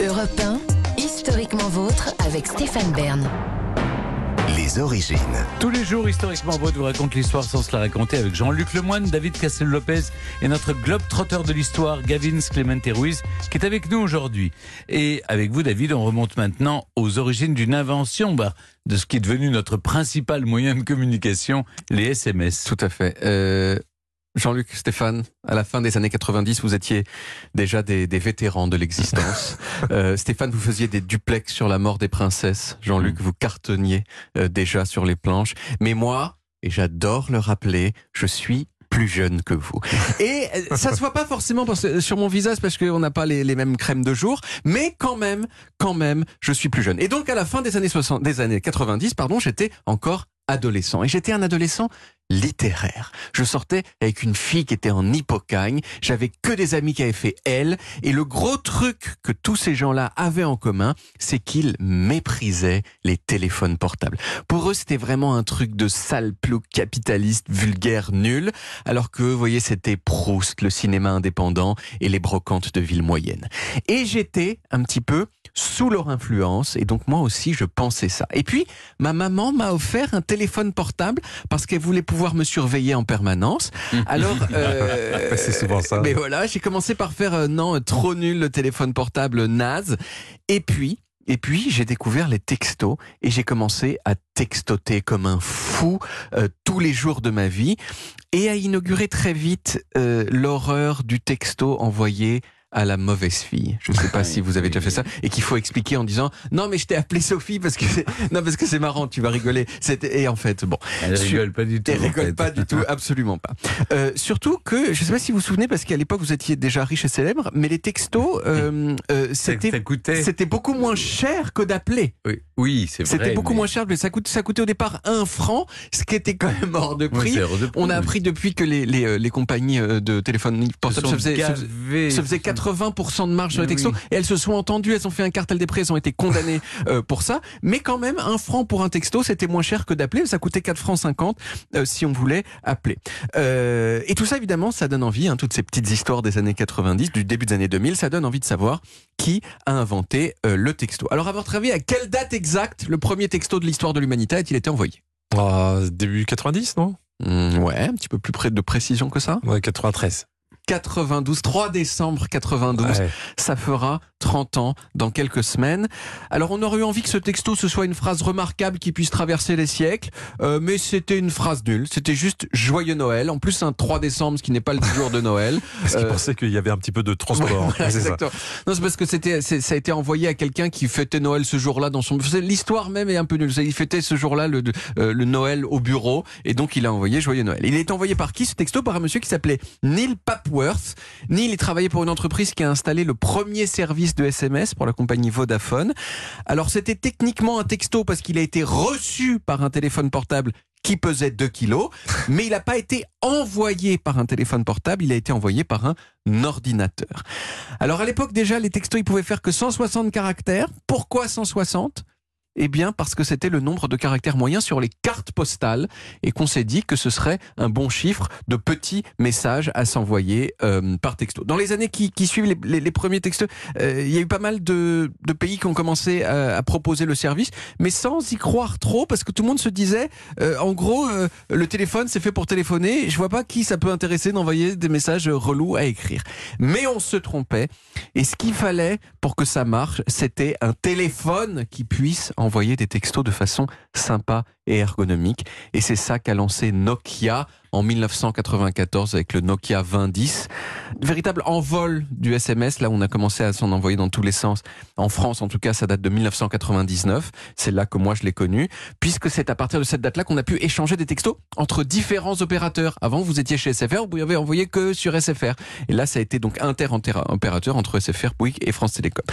Europe 1, historiquement vôtre avec Stéphane Bern. Les origines. Tous les jours, historiquement, votre vous raconte l'histoire sans se la raconter avec Jean-Luc Lemoine, David Castel-Lopez et notre globe trotteur de l'histoire, Gavin Clemente Ruiz, qui est avec nous aujourd'hui. Et avec vous, David, on remonte maintenant aux origines d'une invention bah, de ce qui est devenu notre principal moyen de communication, les SMS. Tout à fait. Euh, Jean-Luc, Stéphane, à la fin des années 90, vous étiez déjà des, des vétérans de l'existence. euh, Stéphane, vous faisiez des duplex sur la mort des princesses. Jean-Luc, Mm. vous cartonniez euh, déjà sur les planches. Mais moi, et j'adore le rappeler, je suis plus jeune que vous. Et euh, ça se voit pas forcément sur mon visage parce qu'on n'a pas les, les mêmes crèmes de jour, mais quand même, quand même, je suis plus jeune. Et donc à la fin des années 60, des années 90, pardon, j'étais encore adolescent. Et j'étais un adolescent littéraire. Je sortais avec une fille qui était en hippocagne. J'avais que des amis qui avaient fait elle. Et le gros truc que tous ces gens-là avaient en commun, c'est qu'ils méprisaient les téléphones portables. Pour eux, c'était vraiment un truc de sale plouc capitaliste, vulgaire, nul. Alors que, vous voyez, c'était Proust, le cinéma indépendant et les brocantes de ville moyenne. Et j'étais un petit peu sous leur influence. Et donc, moi aussi, je pensais ça. Et puis, ma maman m'a offert un téléphone portable parce qu'elle voulait pouvoir me surveiller en permanence. Alors, euh, C'est souvent ça. Mais voilà, j'ai commencé par faire euh, non euh, trop nul le téléphone portable naze. Et puis. Et puis j'ai découvert les textos et j'ai commencé à textoter comme un fou euh, tous les jours de ma vie et à inaugurer très vite euh, l'horreur du texto envoyé à la mauvaise fille. Je ne sais pas ah si vous avez déjà fait ça et qu'il faut expliquer en disant non mais je t'ai appelé Sophie parce que non parce que c'est marrant, tu vas rigoler. Et en fait bon, elle rigole pas du tout. Elle rigole fait. pas du tout, absolument pas. Euh, surtout que je ne sais pas si vous vous souvenez parce qu'à l'époque vous étiez déjà riche et célèbre, mais les textos euh, euh, c'était beaucoup moins cher que d'appeler. Oui, c'est vrai. C'était beaucoup moins cher, mais ça coûtait au départ un franc, ce qui était quand même hors de prix. On a appris depuis que les, compagnies de téléphone portable se, faisaient 4 80% de marge sur les Oui. textos et elles se sont entendues, elles ont fait un cartel des prix, elles ont été condamnées euh, pour ça. Mais quand même, un franc pour un texto, c'était moins cher que d'appeler. Ça coûtait 4 francs 50 euh, si on voulait appeler. Euh, et tout ça, évidemment, ça donne envie, hein, toutes ces petites histoires des années 90, du début des années 2000, ça donne envie de savoir qui a inventé euh, le texto. Alors, à votre avis, à quelle date exacte le premier texto de l'histoire de l'humanité a-t-il été envoyé? Ah, début 90, non? Hmm, Ouais, un petit peu plus près de précision que ça. Ouais, 93. 92, 3 décembre 92. Ouais. Ça fera 30 ans dans quelques semaines. Alors on aurait eu envie que ce texto ce soit une phrase remarquable qui puisse traverser les siècles, euh, mais c'était une phrase nulle. C'était juste joyeux Noël. En plus un 3 décembre, ce qui n'est pas le jour de Noël. Parce Euh, pensaient qu'il y avait un petit peu de transport. Ouais, ça. Non, c'est parce que c'était, ça a été envoyé à quelqu'un qui fêtait Noël ce jour-là dans son. L'histoire même est un peu nulle. Il fêtait ce jour-là le, euh, le Noël au bureau et donc il a envoyé Joyeux Noël. Il est envoyé par qui ce texto? Par un monsieur qui s'appelait Neil Neil, il travaillait pour une entreprise qui a installé le premier service de SMS pour la compagnie Vodafone. Alors c'était techniquement un texto parce qu'il a été reçu par un téléphone portable qui pesait 2 kilos, mais il n'a pas été envoyé par un téléphone portable, il a été envoyé par un ordinateur. Alors à l'époque déjà, les textos ils pouvaient faire que 160 caractères. Pourquoi 160 eh bien, parce que c'était le nombre de caractères moyens sur les cartes postales et qu'on s'est dit que ce serait un bon chiffre de petits messages à s'envoyer euh, par texto. Dans les années qui, suivent les, premiers textos, euh, il y a eu pas mal de, pays qui ont commencé à, proposer le service, mais sans y croire trop, parce que tout le monde se disait, euh, en gros, le téléphone c'est fait pour téléphoner. Je vois pas qui ça peut intéresser d'envoyer des messages relous à écrire. Mais on se trompait. Et ce qu'il fallait pour que ça marche, c'était un téléphone qui puisse envoyer des textos de façon sympa et ergonomique. Et c'est ça qu'a lancé Nokia en 1994 avec le Nokia 2010. Véritable envol du SMS. Là, on a commencé à s'en envoyer dans tous les sens. En France, en tout cas, ça date de 1999. C'est là que moi je l'ai connu, puisque c'est à partir de cette date-là qu'on a pu échanger des textos entre différents opérateurs. Avant, vous étiez chez SFR, vous pouvez envoyer que sur SFR. Et là, ça a été donc inter-opérateur entre SFR, Bouygues et France Télécom.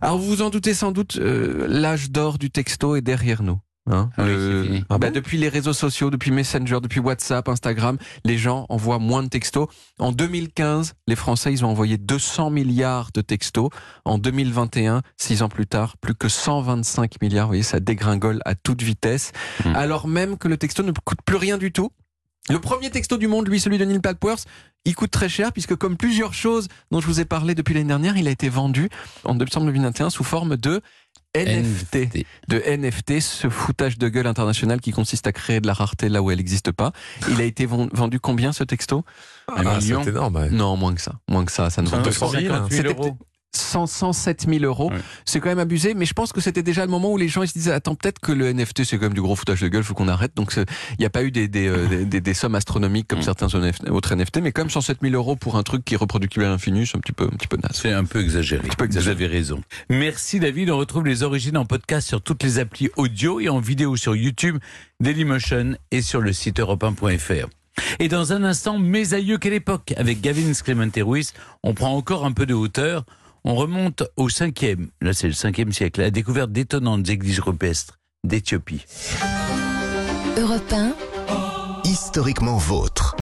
Alors, vous vous en doutez sans doute, euh, l'âge d'or du texto est derrière nous. Hein Ah oui, bah, Ah bon depuis les réseaux sociaux, depuis Messenger, depuis WhatsApp, Instagram, les gens envoient moins de textos. En 2015, les Français, ils ont envoyé 200 milliards de textos. En 2021, six ans plus tard, plus que 125 milliards. Vous voyez, ça dégringole à toute vitesse. Hmm. Alors même que le texto ne coûte plus rien du tout. Le premier texto du monde, lui, celui de Neil Packworth, il coûte très cher puisque comme plusieurs choses dont je vous ai parlé depuis l'année dernière, il a été vendu en décembre 2021 sous forme de NFT. De NFT, ce foutage de gueule international qui consiste à créer de la rareté là où elle n'existe pas. Il a été vend- vendu combien ce texto? Un Ah, million. c'est énorme. ouais. Non, moins que ça. Moins que ça, ça ne vaut pas. 200 000, 250 000 C'était euros. 100, 107 000 euros. Ouais. C'est quand même abusé, mais je pense que c'était déjà le moment où les gens ils se disaient attends peut-être que le NFT c'est quand même du gros foutage de gueule, faut qu'on arrête. Donc il n'y a pas eu des, des, euh, des, des- des sommes astronomiques comme Mm. certains autres NFT, mais quand même 107 000 euros pour un truc qui est reproductible à l'infini, c'est un petit peu un petit peu naze. C'est un peu exagéré. peu exagéré. Vous avez raison. Merci David. On retrouve les origines en podcast sur toutes les applis audio et en vidéo sur YouTube, Dailymotion et sur le site europe1.fr. Et dans un instant, mes aïeux, quelle époque? Avec Gavin Clemente Ruiz, on prend encore un peu de hauteur. On remonte au 5e, là c'est le 5e siècle, à la découverte d'étonnantes églises rupestres d'Éthiopie. Europe 1, Historiquement vôtre.